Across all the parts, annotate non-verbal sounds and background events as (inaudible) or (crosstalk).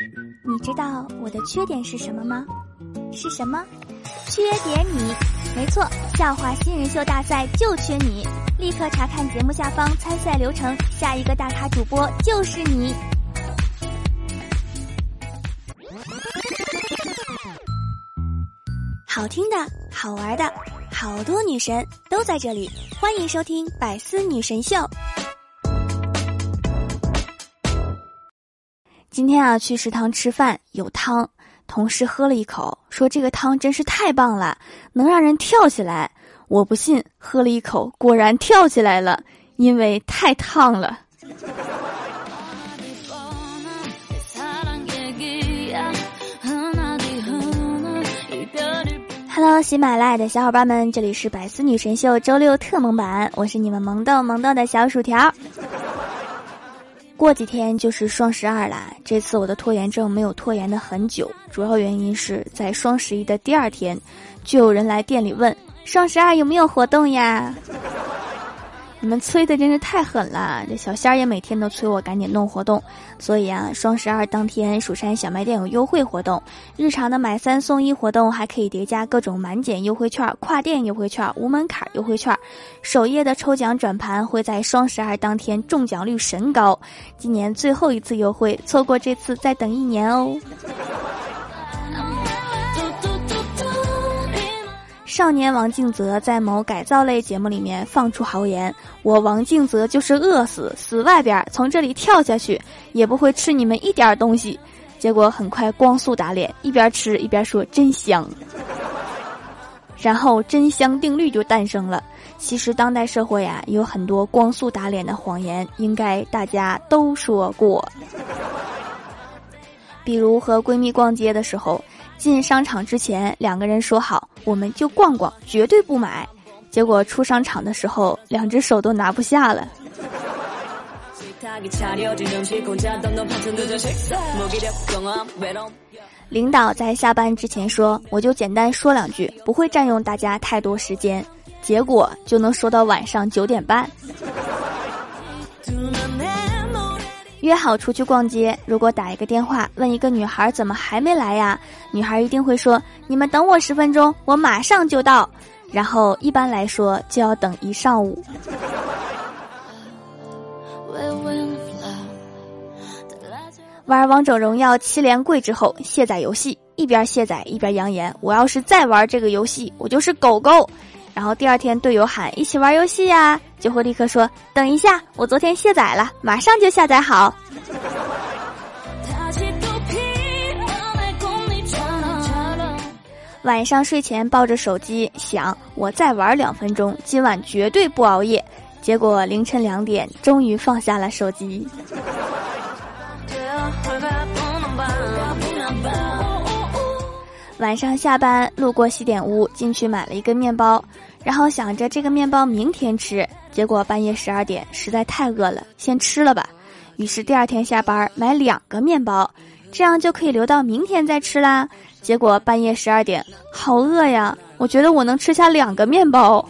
你知道我的缺点是什么吗？是什么？缺点你，没错，笑话新人秀大赛就缺你！立刻查看节目下方参赛流程，下一个大咖主播就是你！好听的，好玩的，好多女神都在这里，欢迎收听《百思女神秀》。今天啊，去食堂吃饭，有汤。同事喝了一口，说：“这个汤真是太棒了，能让人跳起来。”我不信，喝了一口，果然跳起来了，因为太烫了。Hello，喜马拉雅的小伙伴们，这里是百思女神秀周六特萌版，我是你们萌豆萌豆的小薯条。过几天就是双十二啦，这次我的拖延症没有拖延的很久，主要原因是在双十一的第二天，就有人来店里问双十二有没有活动呀。你们催的真是太狠了，这小仙儿也每天都催我赶紧弄活动。所以啊，双十二当天，蜀山小卖店有优惠活动，日常的买三送一活动还可以叠加各种满减优惠券、跨店优惠券、无门槛优惠券。首页的抽奖转盘会在双十二当天中奖率神高，今年最后一次优惠，错过这次再等一年哦。少年王敬泽在某改造类节目里面放出豪言：“我王敬泽就是饿死，死外边，从这里跳下去也不会吃你们一点东西。”结果很快光速打脸，一边吃一边说：“真香。”然后真香定律就诞生了。其实当代社会呀，有很多光速打脸的谎言，应该大家都说过。比如和闺蜜逛街的时候。进商场之前，两个人说好，我们就逛逛，绝对不买。结果出商场的时候，两只手都拿不下了。领导在下班之前说：“我就简单说两句，不会占用大家太多时间。”结果就能说到晚上九点半。约好出去逛街，如果打一个电话问一个女孩怎么还没来呀？女孩一定会说：“你们等我十分钟，我马上就到。”然后一般来说就要等一上午。玩王者荣耀七连跪之后卸载游戏，一边卸载一边扬言：“我要是再玩这个游戏，我就是狗狗。”然后第二天队友喊一起玩游戏呀，就会立刻说等一下，我昨天卸载了，马上就下载好。晚上睡前抱着手机想，我再玩两分钟，今晚绝对不熬夜。结果凌晨两点，终于放下了手机。晚上下班路过西点屋，进去买了一个面包，然后想着这个面包明天吃，结果半夜十二点实在太饿了，先吃了吧。于是第二天下班买两个面包，这样就可以留到明天再吃啦。结果半夜十二点，好饿呀！我觉得我能吃下两个面包。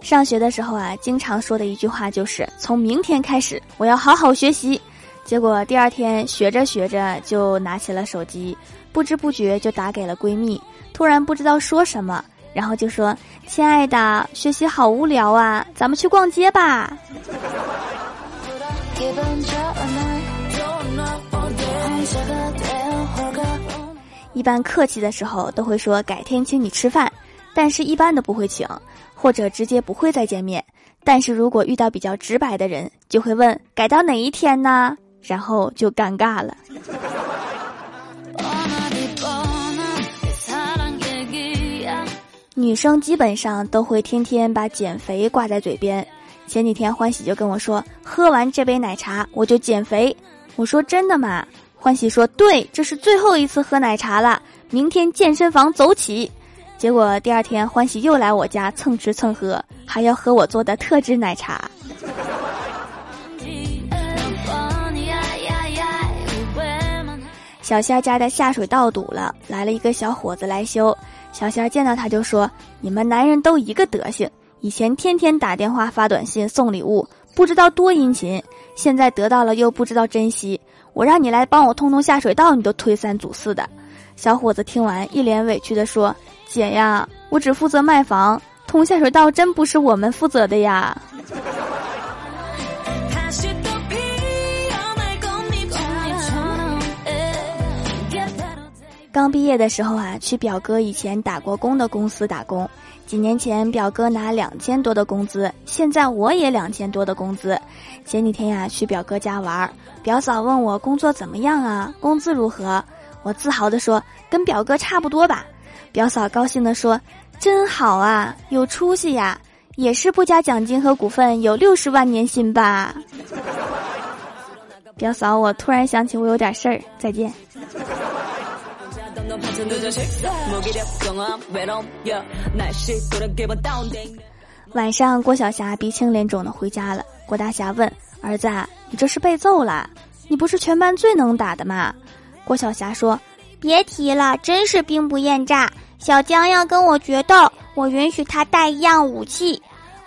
上学的时候啊，经常说的一句话就是：“从明天开始，我要好好学习。”结果第二天学着学着就拿起了手机，不知不觉就打给了闺蜜。突然不知道说什么，然后就说：“亲爱的，学习好无聊啊，咱们去逛街吧。” (laughs) 一般客气的时候都会说改天请你吃饭，但是一般都不会请。或者直接不会再见面，但是如果遇到比较直白的人，就会问改到哪一天呢？然后就尴尬了。女生基本上都会天天把减肥挂在嘴边。前几天欢喜就跟我说，喝完这杯奶茶我就减肥。我说真的吗？欢喜说对，这是最后一次喝奶茶了，明天健身房走起。结果第二天，欢喜又来我家蹭吃蹭喝，还要喝我做的特制奶茶。小仙家的下水道堵了，来了一个小伙子来修。小仙见到他就说：“你们男人都一个德行，以前天天打电话发短信送礼物，不知道多殷勤，现在得到了又不知道珍惜。我让你来帮我通通下水道，你都推三阻四的。小伙子听完一脸委屈地说：“姐呀，我只负责卖房，通下水道真不是我们负责的呀。”刚毕业的时候啊，去表哥以前打过工的公司打工。几年前，表哥拿两千多的工资，现在我也两千多的工资。前几天呀，去表哥家玩，表嫂问我工作怎么样啊，工资如何？我自豪地说，跟表哥差不多吧。表嫂高兴地说，真好啊，有出息呀，也是不加奖金和股份，有六十万年薪吧。(laughs) 表嫂，我突然想起我有点事儿，再见。晚上，郭晓霞鼻青脸肿的回家了。郭大侠问儿子：“你这是被揍了？你不是全班最能打的吗？”郭晓霞说：“别提了，真是兵不厌诈。小江要跟我决斗，我允许他带一样武器。”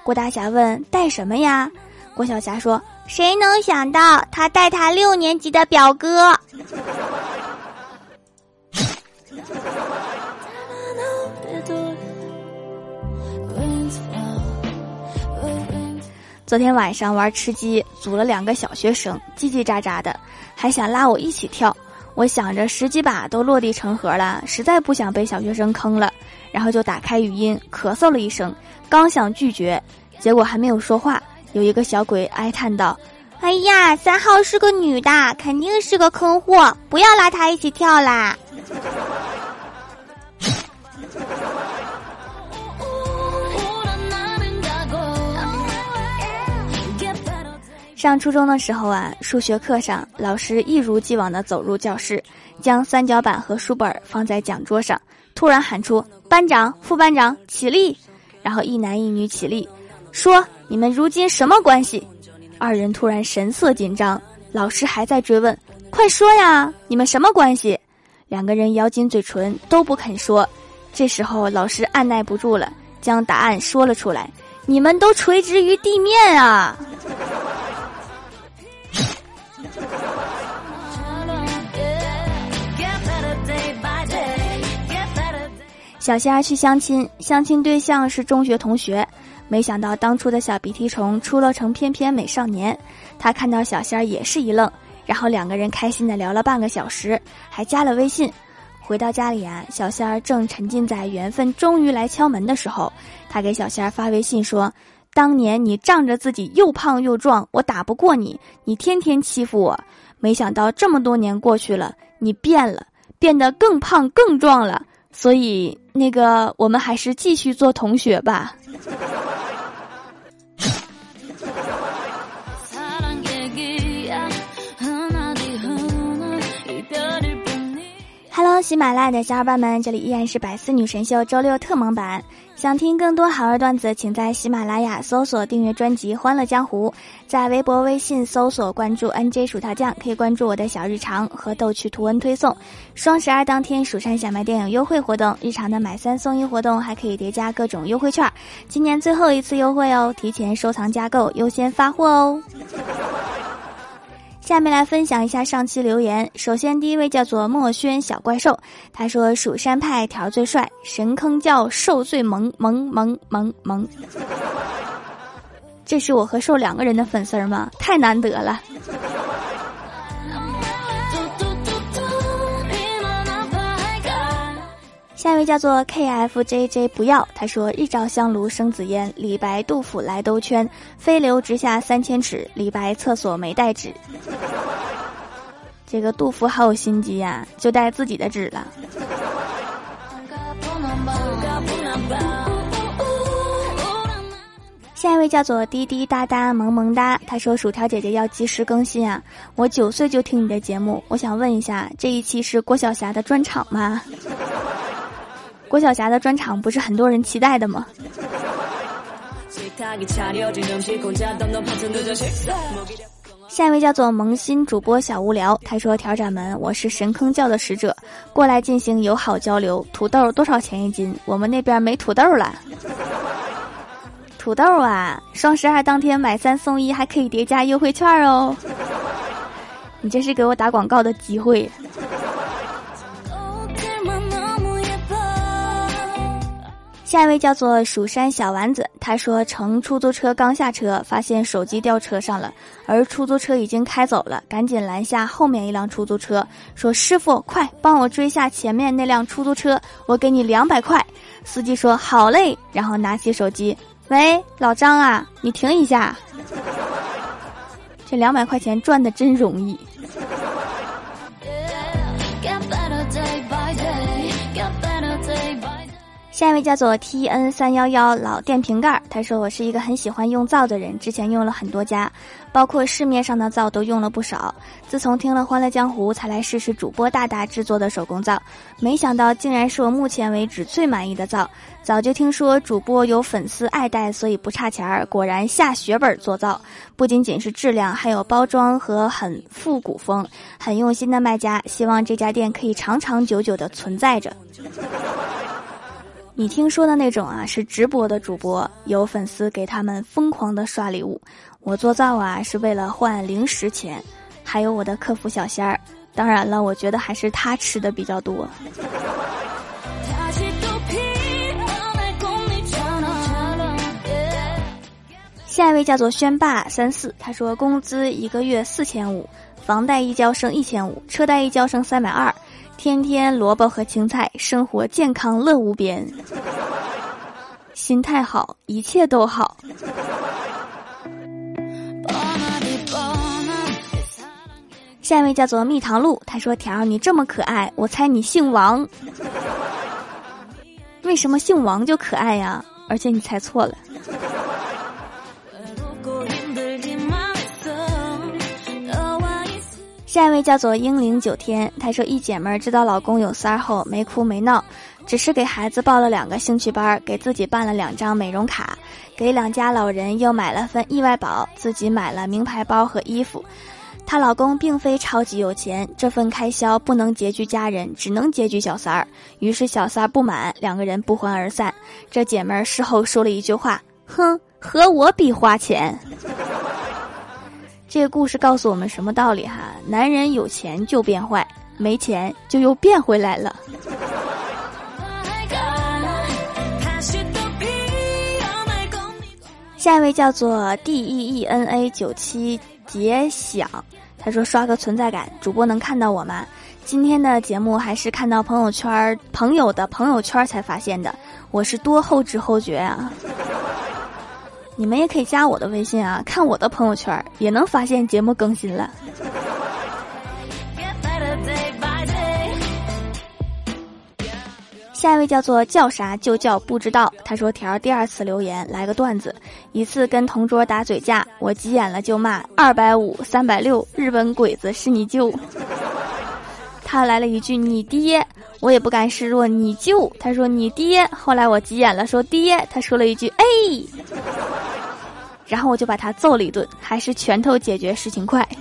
郭大侠问：“带什么呀？”郭晓霞说：“谁能想到他带他六年级的表哥？”昨天晚上玩吃鸡，组了两个小学生，叽叽喳喳的，还想拉我一起跳。我想着十几把都落地成盒了，实在不想被小学生坑了，然后就打开语音咳嗽了一声，刚想拒绝，结果还没有说话，有一个小鬼哀叹道：“哎呀，三号是个女的，肯定是个坑货，不要拉她一起跳啦。”上初中的时候啊，数学课上，老师一如既往地走入教室，将三角板和书本放在讲桌上，突然喊出：“班长、副班长起立！”然后一男一女起立，说：“你们如今什么关系？”二人突然神色紧张，老师还在追问：“快说呀，你们什么关系？”两个人咬紧嘴唇，都不肯说。这时候，老师按耐不住了，将答案说了出来：“你们都垂直于地面啊！”“ (laughs) 小仙儿去相亲，相亲对象是中学同学，没想到当初的小鼻涕虫出落成翩翩美少年。他看到小仙儿也是一愣，然后两个人开心的聊了半个小时，还加了微信。回到家里啊，小仙儿正沉浸在缘分终于来敲门的时候，他给小仙儿发微信说。当年你仗着自己又胖又壮，我打不过你，你天天欺负我。没想到这么多年过去了，你变了，变得更胖更壮了。所以，那个，我们还是继续做同学吧。喜马拉雅的小伙伴们，这里依然是百思女神秀周六特萌版。想听更多好玩段子，请在喜马拉雅搜索订阅专辑《欢乐江湖》，在微博、微信搜索关注 NJ 薯条酱，可以关注我的小日常和逗趣图文推送。双十二当天，蜀山小卖店有优惠活动，日常的买三送一活动还可以叠加各种优惠券，今年最后一次优惠哦，提前收藏加购优先发货哦。下面来分享一下上期留言。首先，第一位叫做墨轩小怪兽，他说：“蜀山派条最帅，神坑叫兽最萌萌萌萌萌。”这是我和兽两个人的粉丝吗？太难得了。下一位叫做 K F J J 不要，他说日照香炉生紫烟，李白杜甫来兜圈，飞流直下三千尺，李白厕所没带纸。这个杜甫好有心机呀，就带自己的纸了。下一位叫做滴滴答答萌萌哒，他说薯条姐姐要及时更新啊，我九岁就听你的节目，我想问一下，这一期是郭晓霞的专场吗？郭晓霞的专场不是很多人期待的吗？下一位叫做萌新主播小无聊，他说：“调掌门，我是神坑教的使者，过来进行友好交流。土豆多少钱一斤？我们那边没土豆了。(laughs) ”土豆啊，双十二当天买三送一还可以叠加优惠券哦！你这是给我打广告的机会。下一位叫做蜀山小丸子，他说乘出租车刚下车，发现手机掉车上了，而出租车已经开走了，赶紧拦下后面一辆出租车，说：“师傅，快帮我追下前面那辆出租车，我给你两百块。”司机说：“好嘞。”然后拿起手机，喂，老张啊，你停一下，这两百块钱赚的真容易。下一位叫做 T N 三幺幺老电瓶盖，他说我是一个很喜欢用皂的人，之前用了很多家，包括市面上的皂都用了不少。自从听了《欢乐江湖》，才来试试主播大大制作的手工皂，没想到竟然是我目前为止最满意的皂。早就听说主播有粉丝爱戴，所以不差钱儿。果然下血本做皂，不仅仅是质量，还有包装和很复古风，很用心的卖家。希望这家店可以长长久久的存在着。你听说的那种啊，是直播的主播，有粉丝给他们疯狂的刷礼物。我做造啊，是为了换零食钱，还有我的客服小仙儿。当然了，我觉得还是他吃的比较多。下一位叫做轩霸三四，他说工资一个月四千五，房贷一交剩一千五，车贷一交剩三百二。天天萝卜和青菜，生活健康乐无边，心态好，一切都好。下一位叫做蜜糖露，他说：“条儿你这么可爱，我猜你姓王。为什么姓王就可爱呀？而且你猜错了。”下一位叫做英灵九天，她说一姐们儿知道老公有三儿后没哭没闹，只是给孩子报了两个兴趣班，给自己办了两张美容卡，给两家老人又买了份意外保，自己买了名牌包和衣服。她老公并非超级有钱，这份开销不能拮据家人，只能拮据小三儿。于是小三儿不满，两个人不欢而散。这姐们儿事后说了一句话：“哼，和我比花钱。”这个故事告诉我们什么道理哈？男人有钱就变坏，没钱就又变回来了。下一位叫做 D E E N A 九七杰想，他说刷个存在感，主播能看到我吗？今天的节目还是看到朋友圈朋友的朋友圈才发现的，我是多后知后觉啊。你们也可以加我的微信啊，看我的朋友圈也能发现节目更新了。下一位叫做叫啥就叫不知道，他说条第二次留言来个段子，一次跟同桌打嘴架，我急眼了就骂二百五三百六日本鬼子是你舅，(laughs) 他来了一句你爹，我也不甘示弱你舅，他说你爹，后来我急眼了说爹，他说了一句哎。然后我就把他揍了一顿，还是拳头解决事情快。(laughs)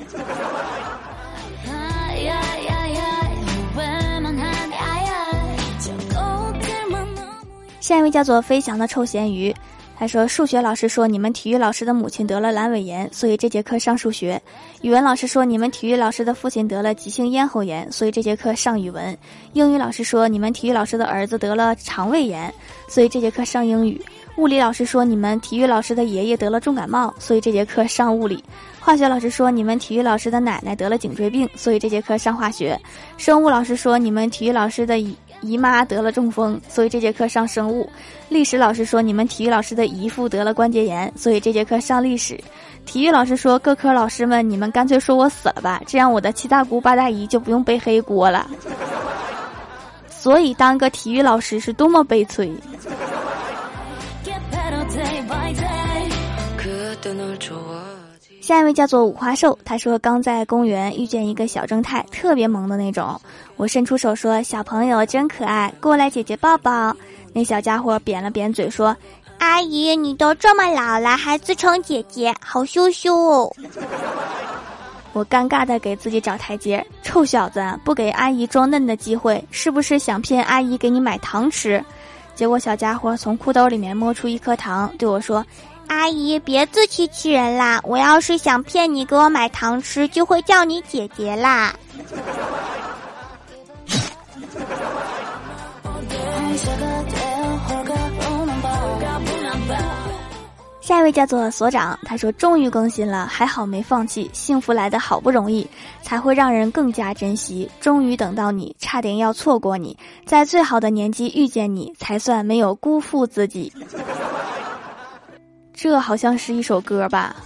下一位叫做飞翔的臭咸鱼，他说：数学老师说你们体育老师的母亲得了阑尾炎，所以这节课上数学；语文老师说你们体育老师的父亲得了急性咽喉炎，所以这节课上语文；英语老师说你们体育老师的儿子得了肠胃炎，所以这节课上英语。物理老师说：“你们体育老师的爷爷得了重感冒，所以这节课上物理。”化学老师说：“你们体育老师的奶奶得了颈椎病，所以这节课上化学。”生物老师说：“你们体育老师的姨姨妈得了中风，所以这节课上生物。”历史老师说：“你们体育老师的姨父得了关节炎，所以这节课上历史。”体育老师说：“各科老师们，你们干脆说我死了吧，这样我的七大姑八大姨就不用背黑锅了。”所以当个体育老师是多么悲催。下一位叫做五花兽，他说刚在公园遇见一个小正太，特别萌的那种。我伸出手说：“小朋友真可爱，过来姐姐抱抱。”那小家伙扁了扁嘴说：“阿姨，你都这么老了，还自称姐姐，好羞羞。(laughs) ”我尴尬的给自己找台阶，臭小子，不给阿姨装嫩的机会，是不是想骗阿姨给你买糖吃？结果小家伙从裤兜里面摸出一颗糖，对我说：“阿姨，别自欺欺人啦！我要是想骗你给我买糖吃，就会叫你姐姐啦。下一位叫做所长，他说终于更新了，还好没放弃，幸福来的好不容易，才会让人更加珍惜。终于等到你，差点要错过你，在最好的年纪遇见你，才算没有辜负自己。这好像是一首歌吧。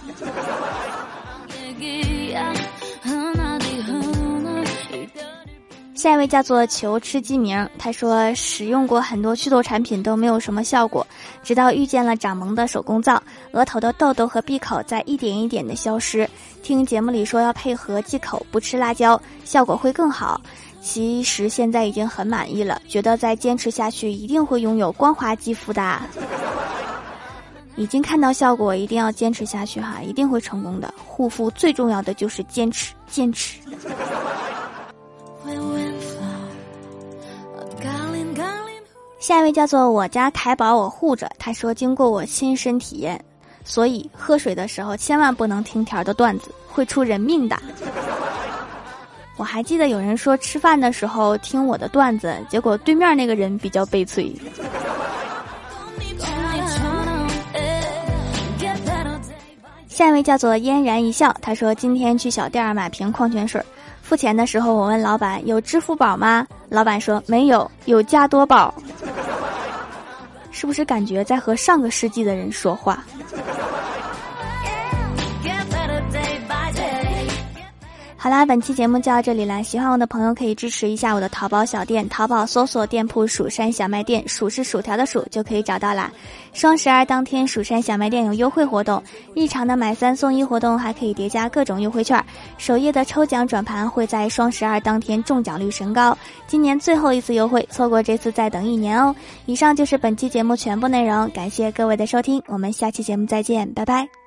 下一位叫做求吃鸡名，他说使用过很多祛痘产品都没有什么效果，直到遇见了掌萌的手工皂，额头的痘痘和闭口在一点一点的消失。听节目里说要配合忌口，不吃辣椒，效果会更好。其实现在已经很满意了，觉得再坚持下去一定会拥有光滑肌肤的。已经看到效果，一定要坚持下去哈，一定会成功的。护肤最重要的就是坚持，坚持。下一位叫做我家凯宝，我护着。他说，经过我亲身体验，所以喝水的时候千万不能听条的段子，会出人命的。(laughs) 我还记得有人说吃饭的时候听我的段子，结果对面那个人比较悲催。下一位叫做嫣然一笑，他说今天去小店买瓶矿泉水。付钱的时候，我问老板有支付宝吗？老板说没有，有加多宝。是不是感觉在和上个世纪的人说话？好啦，本期节目就到这里了。喜欢我的朋友可以支持一下我的淘宝小店，淘宝搜索店铺“蜀山小卖店”，蜀是薯条的蜀就可以找到啦。双十二当天，蜀山小卖店有优惠活动，日常的买三送一活动还可以叠加各种优惠券。首页的抽奖转盘会在双十二当天中奖率神高，今年最后一次优惠，错过这次再等一年哦。以上就是本期节目全部内容，感谢各位的收听，我们下期节目再见，拜拜。